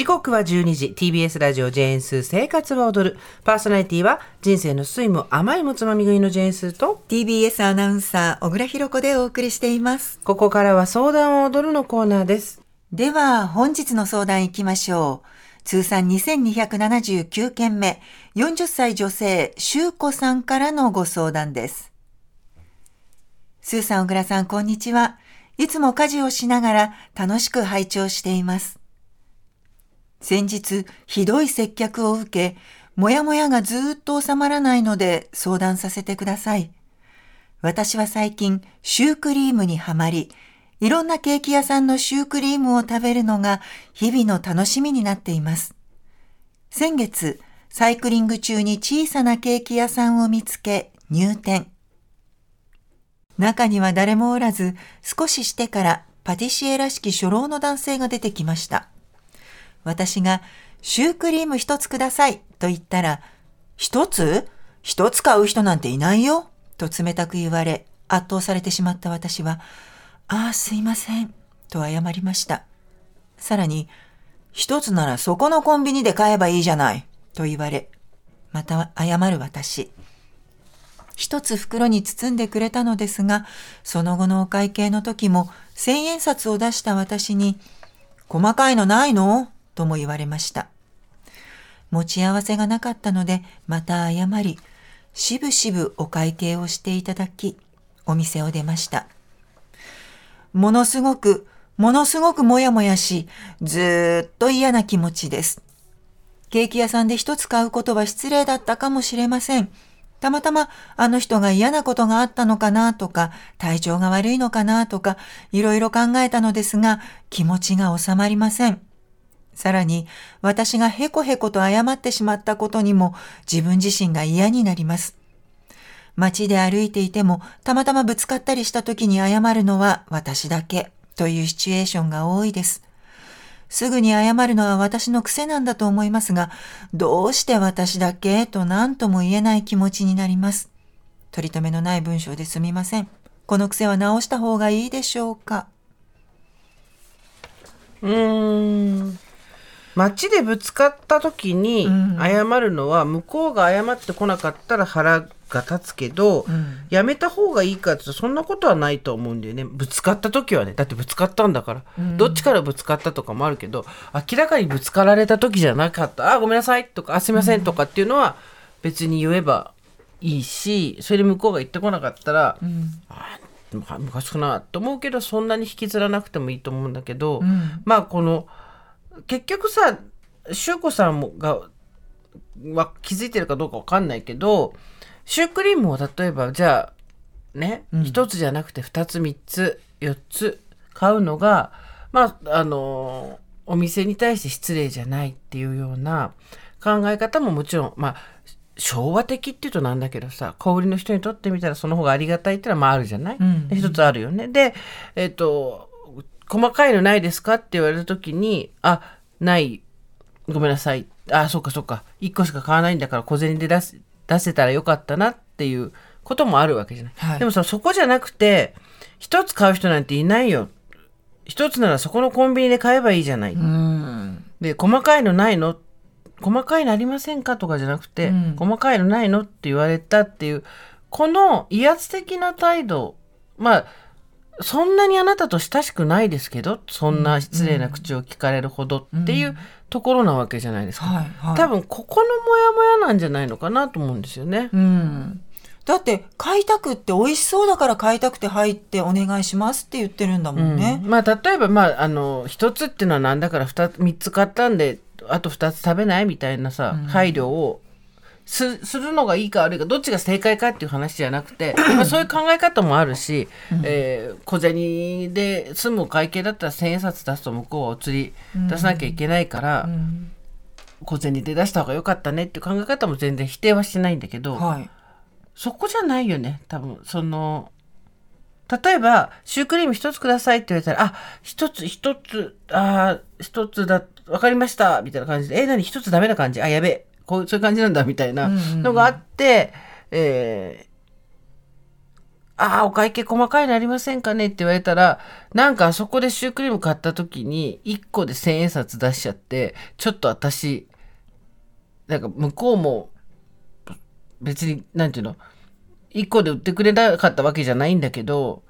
時刻は12時。TBS ラジオジェーンスー生活は踊る。パーソナリティは人生の酸いも甘いもつまみ食いのジェーンスーと TBS アナウンサー小倉弘子でお送りしています。ここからは相談を踊るのコーナーです。では本日の相談いきましょう。通算2279件目。40歳女性修子さんからのご相談です。スーさん小倉さんこんにちは。いつも家事をしながら楽しく拝聴しています先日ひどい接客を受けもやもやがずっと収まらないので相談させてください。私は最近シュークリームにはまり、いろんなケーキ屋さんのシュークリームを食べるのが日々の楽しみになっています。先月、サイクリング中に小さなケーキ屋さんを見つけ入店。中には誰もおらず、少ししてからパティシエらしき初老の男性が出てきました。私が、シュークリーム一つくださいと言ったら、一つ？一つ買う人なんていないよ？と冷たく言われ、圧倒されてしまった私は、ああ、すいません、と謝りました。さらに、一つならそこのコンビニで買えばいいじゃない、と言われ、また謝る私。一つ袋に包んでくれたのですが、その後のお会計の時も千円札を出した私に、細かいのないの？とも言われました。持ち合わせがなかったので、また謝り、しぶしぶお会計をしていただき、お店を出ました。ものすごく、ものすごくもやもやし、ずっと嫌な気持ちです。ケーキ屋さんで一つ買うことは失礼だったかもしれません。たまたまあの人が嫌なことがあったのかなとか、体調が悪いのかなとか、いろいろ考えたのですが、気持ちが収まりません。さらに、私がへこへこと謝ってしまったことにも自分自身が嫌になります。街で歩いていても、たまたまぶつかったりした時に謝るのは私だけというシチュエーションが多いです。すぐに謝るのは私の癖なんだと思いますが、どうして私だけと何とも言えない気持ちになります。取り留めのない文章ですみません。この癖は直した方がいいでしょうかうーん街でぶつかった時に謝るのは向こうが謝ってこなかったら腹が立つけど、うん、やめた方がいいかってそんなことはないと思うんだよね。ぶつかった時はね。だってぶつかったんだから、うん、どっちからぶつかったとかもあるけど明らかにぶつかられた時じゃなかった。あごめんなさいとかあすいませんとかっていうのは別に言えばいいしそれで向こうが言ってこなかったら、うん、あ昔かなと思うけどそんなに引きずらなくてもいいと思うんだけど、まあこの結局さ修子さんがは気づいてるかどうかわかんないけどシュークリームを例えばじゃあね、うん、1つじゃなくて2つ3つ4つ買うのがまああのお店に対して失礼じゃないっていうような考え方ももちろんまあ昭和的っていうとなんだけどさ小売りの人にとってみたらその方がありがたいっていうのはまああるじゃない、うん、一つあるよね。でえっ、ー、と細かいのないですか？って言われた時にあない。ごめんなさい。あそっかそっか。1個しか買わないんだから小銭で出す出せたらよかったなっていうこともあるわけじゃない。はい、でもさ、そこじゃなくて、一つ買う人なんていないよ。一つならそこのコンビニで買えばいいじゃない。で、細かいのないの？細かいのありませんかとかじゃなくて、うん、細かいのないの？って言われたっていう、この威圧的な態度、まあ、そんなにあなたと親しくないですけど、そんな失礼な口を聞かれるほどっていうところなわけじゃないですか。はいはい、多分、ここのモヤモヤなんじゃないのかなと思うんですよね。うん。だって買いたくって美味しそうだから買いたくて入ってお願いしますって言ってるんだもんね。うん、まあ例えばまああの一つっていうのはなんだから二つ三つ買ったんであと二つ食べないみたいなさ、うん、配慮をすするのがいいか悪いかどっちが正解かっていう話じゃなくて、まあ、そういう考え方もあるし、うん、えー、小銭で済む会計だったら千円札出すと向こうはお釣り出さなきゃいけないから、うん、小銭で出した方が良かったねっていう考え方も全然否定はしてないんだけど、はい、そこじゃないよね多分。その例えば、シュークリーム一つくださいって言われたら、あ、一つ、一つ、あ一つだ、わかりました、みたいな感じで、え、何？一つダメな感じ？あ、やべえ。こうそういう感じなんだみたいなのがあって、うんうん、えー、ああ、お会計細かいのありませんかね？って言われたら、なんかあそこでシュークリーム買った時に、1個で1000円札出しちゃって、ちょっと私、なんか向こうも、別に、なんていうの、1個で売ってくれなかったわけじゃないんだけど、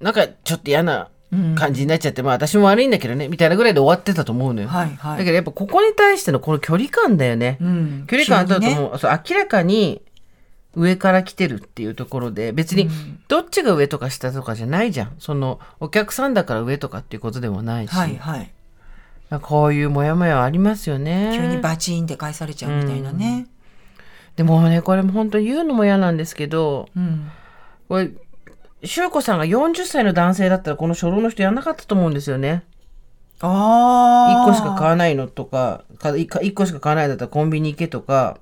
なんかちょっと嫌な感じになっちゃって、うん、まあ私も悪いんだけどね、みたいなぐらいで終わってたと思うのよ。はいはい、だけどやっぱここに対してのこの距離感だよね。うん、距離感あったと思う。ね、そう明らかに、上から来てるっていうところで別にどっちが上とか下とかじゃないじゃん。そのお客さんだから上とかっていうことでもないし、はいはい、こういうモヤモヤありますよね。急にバチンって返されちゃうみたいなね、うん、でもねこれも本当言うのも嫌なんですけど、うん、これ修子さんが40歳の男性だったらこの初老の人やんなかったと思うんですよね。ああ。1個しか買わないのとか、1個しか買わないだったらコンビニ行けとか、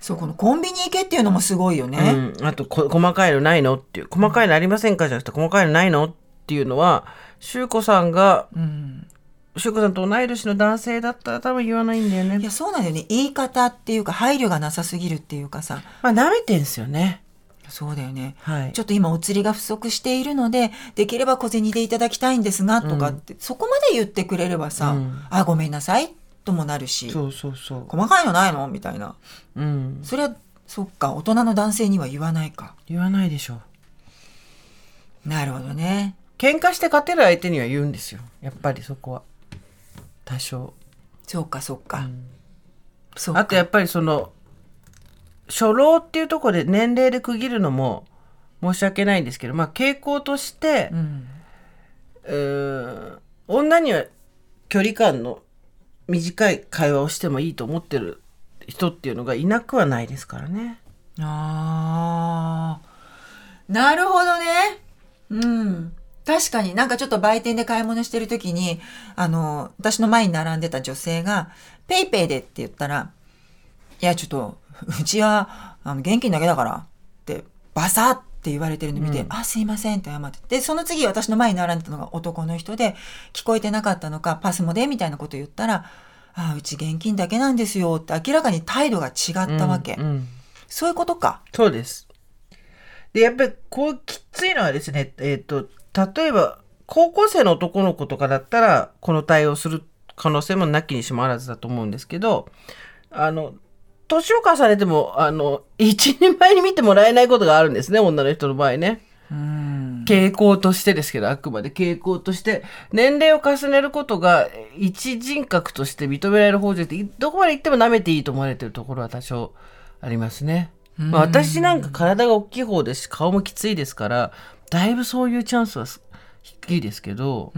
そう、このコンビニ行けっていうのもすごいよね。うん、あとこ、細かいのないのっていう、細かいのありませんか？じゃなくて、細かいのないのっていうのは、修子さんが、うん、修子さんと同い年の男性だったら多分言わないんだよね。いや、そうなんだよね。言い方っていうか、配慮がなさすぎるっていうかさ。まあ、舐めてんすよね。そうだよね、はい、ちょっと今お釣りが不足しているのでできれば小銭でいただきたいんですがとかって、うん、そこまで言ってくれればさ、うん、あごめんなさいともなるし。そうそうそう。細かいのないの？みたいな、うん、それはそっか大人の男性には言わないか。言わないでしょなるほどね。喧嘩して勝てる相手には言うんですよ。やっぱりそこは。多少。そうかそうか、うん、そうあとやっぱりその初老っていうところで年齢で区切るのも申し訳ないんですけどまあ傾向として、うん、う女には距離感の短い会話をしてもいいと思ってる人っていうのがいなくはないですからね。あーなるほどね。うん。確かになんかちょっと売店で買い物してる時に、あの、私の前に並んでた女性が、ペイペイでって言ったら、いや、ちょっと、うちは、あの、現金だけだからって、バサッって言われてるの見て、うん、あ、すいませんって謝って。で、その次私の前に並んでたのが男の人で、聞こえてなかったのか、パスモでみたいなこと言ったら、あうち現金だけなんですよって明らかに態度が違ったわけ。うんうん、そういうことか。そうです。で、やっぱりこうきついのはですね、えっ、ー、と、例えば高校生の男の子とかだったら、この対応する可能性もなきにしもあらずだと思うんですけど、あの、年を重ねても、あの、一人前に見てもらえないことがあるんですね、女の人の場合ね。傾向としてですけど、あくまで傾向として、年齢を重ねることが一人格として認められる方じゃなくて、どこまで行っても舐めていいと思われてるところは多少ありますね。まあ、私なんか体が大きい方ですし、顔もきついですから、だいぶそういうチャンスは低いですけど、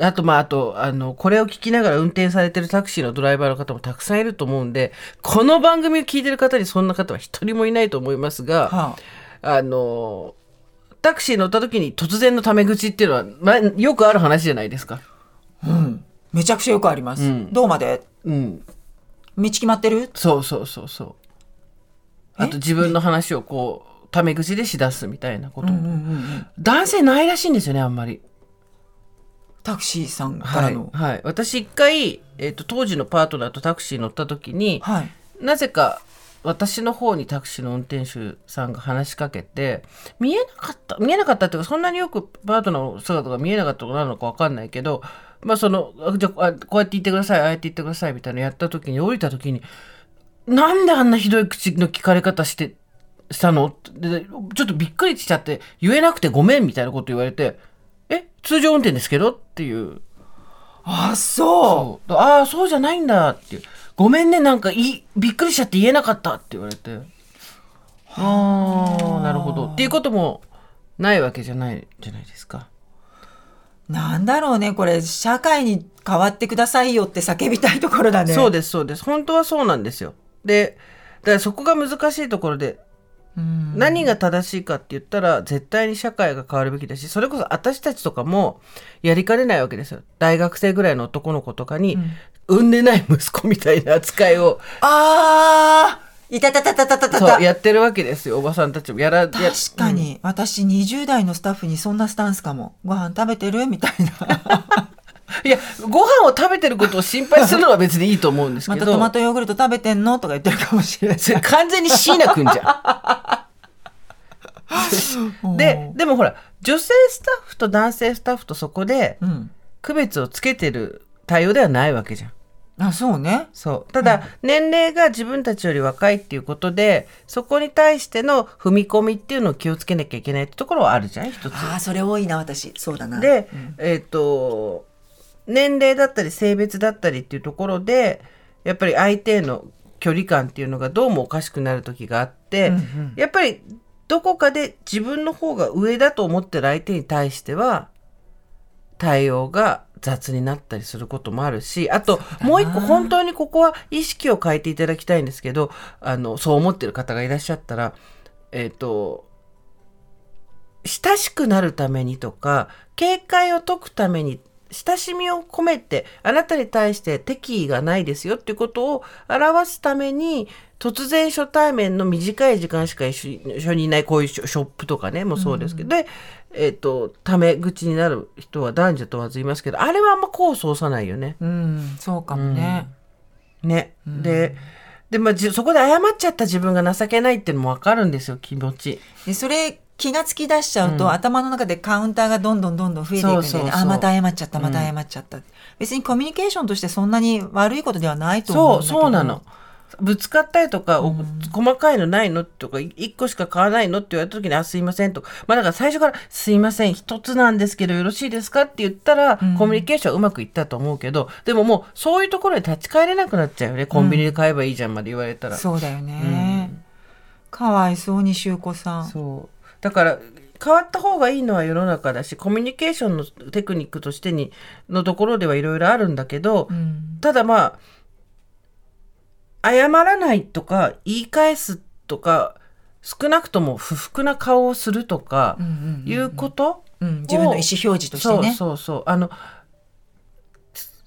あとまああとあのこれを聞きながら運転されてるタクシーのドライバーの方もたくさんいると思うんでこの番組を聞いてる方にそんな方は一人もいないと思いますが、はあ、あのタクシー乗った時に突然のタメ口っていうのは、まあ、よくある話じゃないですか。うん。めちゃくちゃよくあります。うん、どうまで？うん。道決まってる？そうそうそうそう。あと自分の話をこう、タメ口でしだすみたいなこと。うんうんうん、男性ないらしいんですよね、あんまり。タクシーさんからの。はい。はい、私一回、えっ、ー、と、当時のパートナーとタクシー乗った時に、はい、なぜか、私の方にタクシーの運転手さんが話しかけて、見えなかった、見えなかったっていうか、そんなによくパートナーの姿が見えなかったことなのかわかんないけど、まあその、じゃあ、こうやって言ってください、ああやって言ってくださいみたいなやった時に、降りた時に、なんであんなひどい口の聞かれ方して、したの？でちょっとびっくりしちゃって、言えなくてごめんみたいなこと言われて、え？通常運転ですけど？っていう。あ、そう。ああ、そうじゃないんだっていう。ごめんね、なんかい、びっくりしちゃって言えなかったって言われて。ああ、なるほど。っていうこともないわけじゃないじゃないですか。なんだろうね、これ、社会に変わってくださいよって叫びたいところだね。そうです、そうです。本当はそうなんですよ。で、だからそこが難しいところで、何が正しいかって言ったら絶対に社会が変わるべきだしそれこそ私たちとかもやりかねないわけですよ。大学生ぐらいの男の子とかに、産んでない息子みたいな扱いをああいたたたたたたたそうやってるわけですよおばさんたちも。やら確かに、うん、私20代のスタッフにそんなスタンスかも。ご飯食べてる？みたいないや、ご飯を食べてることを心配するのは別にいいと思うんですけど。またトマトヨーグルト食べてんのとか言ってるかもしれない。完全に椎名くんじゃん。ででもほら女性スタッフと男性スタッフとそこで区別をつけてる対応ではないわけじゃん。あそうねそうただ、年齢が自分たちより若いっていうことでそこに対しての踏み込みっていうのを気をつけなきゃいけないってところはあるじゃん一つ。あそれ多いな私そうだな。で、うん、えっ、ー、と年齢だったり性別だったりっていうところでやっぱり相手への距離感っていうのがどうもおかしくなる時があって、うんうん、やっぱりどこかで自分の方が上だと思ってる相手に対しては対応が雑になったりすることもあるし、あともう一個本当にここは意識を変えていただきたいんですけど、あの、そう思ってる方がいらっしゃったら、えっ、ー、と、親しくなるためにとか、警戒を解くために親しみを込めてあなたに対して敵意がないですよっていうことを表すために突然初対面の短い時間しか一緒にいないこういうショップとかねもそうですけど、うん、で、えっ、ー、とタメ口になる人は男女問わずいますけどあれはあんま功を奏さないよね。うん、そうかもね。うん、ね、でで、まあ、そこで謝っちゃった自分が情けないっていうのも分かるんですよ気持ち。でそれ気がつき出しちゃうと、うん、頭の中でカウンターがどんどんどんどん増えていくんで、ね、あまた謝っちゃったまた謝っちゃった、うん、別にコミュニケーションとしてそんなに悪いことではないと思うんだけど。そうそうなの。ぶつかったりとか、うん、細かいのないのとか1個しか買わないのって言われた時に「あすいません」と。かまあだから最初から「すいません一つなんですけどよろしいですか?」って言ったら、コミュニケーションうまくいったと思うけどでももうそういうところで立ち返れなくなっちゃうよね。コンビニで買えばいいじゃんまで言われたら、そうだよね、かわいそうにし子さん。そうだから変わった方がいいのは世の中だしコミュニケーションのテクニックとしてにのところではいろいろあるんだけど、うん、ただまあ謝らないとか言い返すとか少なくとも不服な顔をするとかいうこと自分の意思表示としてね。そうそうそう。あの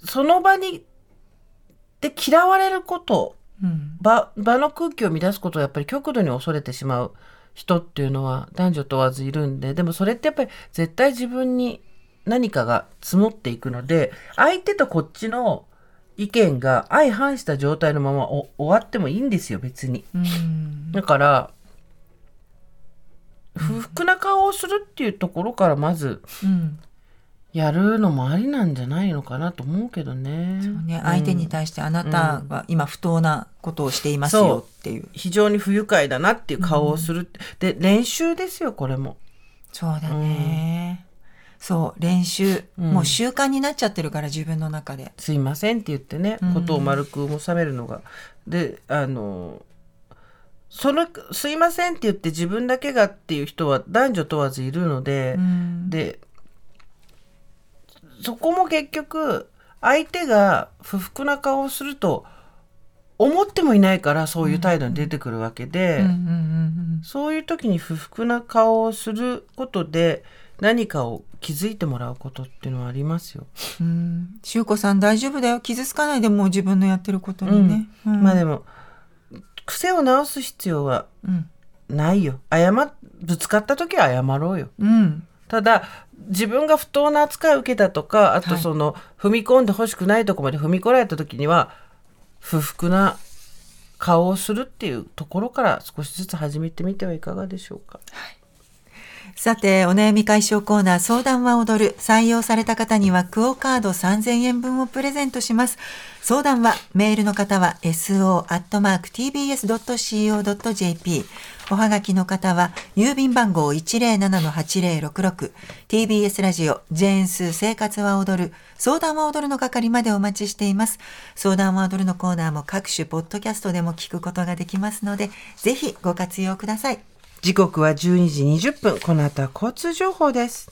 その場にで嫌われること、うん、場場の空気を乱すことをやっぱり極度に恐れてしまう。人っていうのは男女問わずいるんででもそれってやっぱり絶対自分に何かが積もっていくので相手とこっちの意見が相反した状態のまま終わってもいいんですよ別に。だから不服な顔をするっていうところからまず、やるのもありなんじゃないのかなと思うけどね。そうね、相手に対してあなたは今不当なことをしていますよっていう。う非常に不愉快だなっていう顔をする。うん、で、練習ですよ、これも。そうだね。うん、そう、練習、もう習慣になっちゃってるから、自分の中で。すいませんって言ってね、ことを丸く収めるのが。で、あの、そのすいませんって言って自分だけがっていう人は男女問わずいるので、でそこも結局相手が不服な顔をすると思ってもいないからそういう態度に出てくるわけで、そういう時に不服な顔をすることで何かを気づいてもらうことっていうのはありますよ。うん、しゅうこさん大丈夫だよ傷つかないでもう自分のやってることにね。うん、まあでも癖を直す必要はないよ。謝ぶつかった時は謝ろうよ。うん、ただ自分が不当な扱いを受けたとかあとその、踏み込んでほしくないとこまで踏み込られた時には不服な顔をするっていうところから少しずつ始めてみてはいかがでしょうか？はいさて、お悩み解消コーナー相談は踊る。採用された方にはクオカード3000円分をプレゼントします。相談は、メールの方は so.tbs.co.jp。おはがきの方は、郵便番号107-8066。TBS ラジオ、ジェーンス生活は踊る。相談は踊るの係までお待ちしています。相談は踊るのコーナーも各種ポッドキャストでも聞くことができますので、ぜひご活用ください。時刻は12時20分。この後は交通情報です。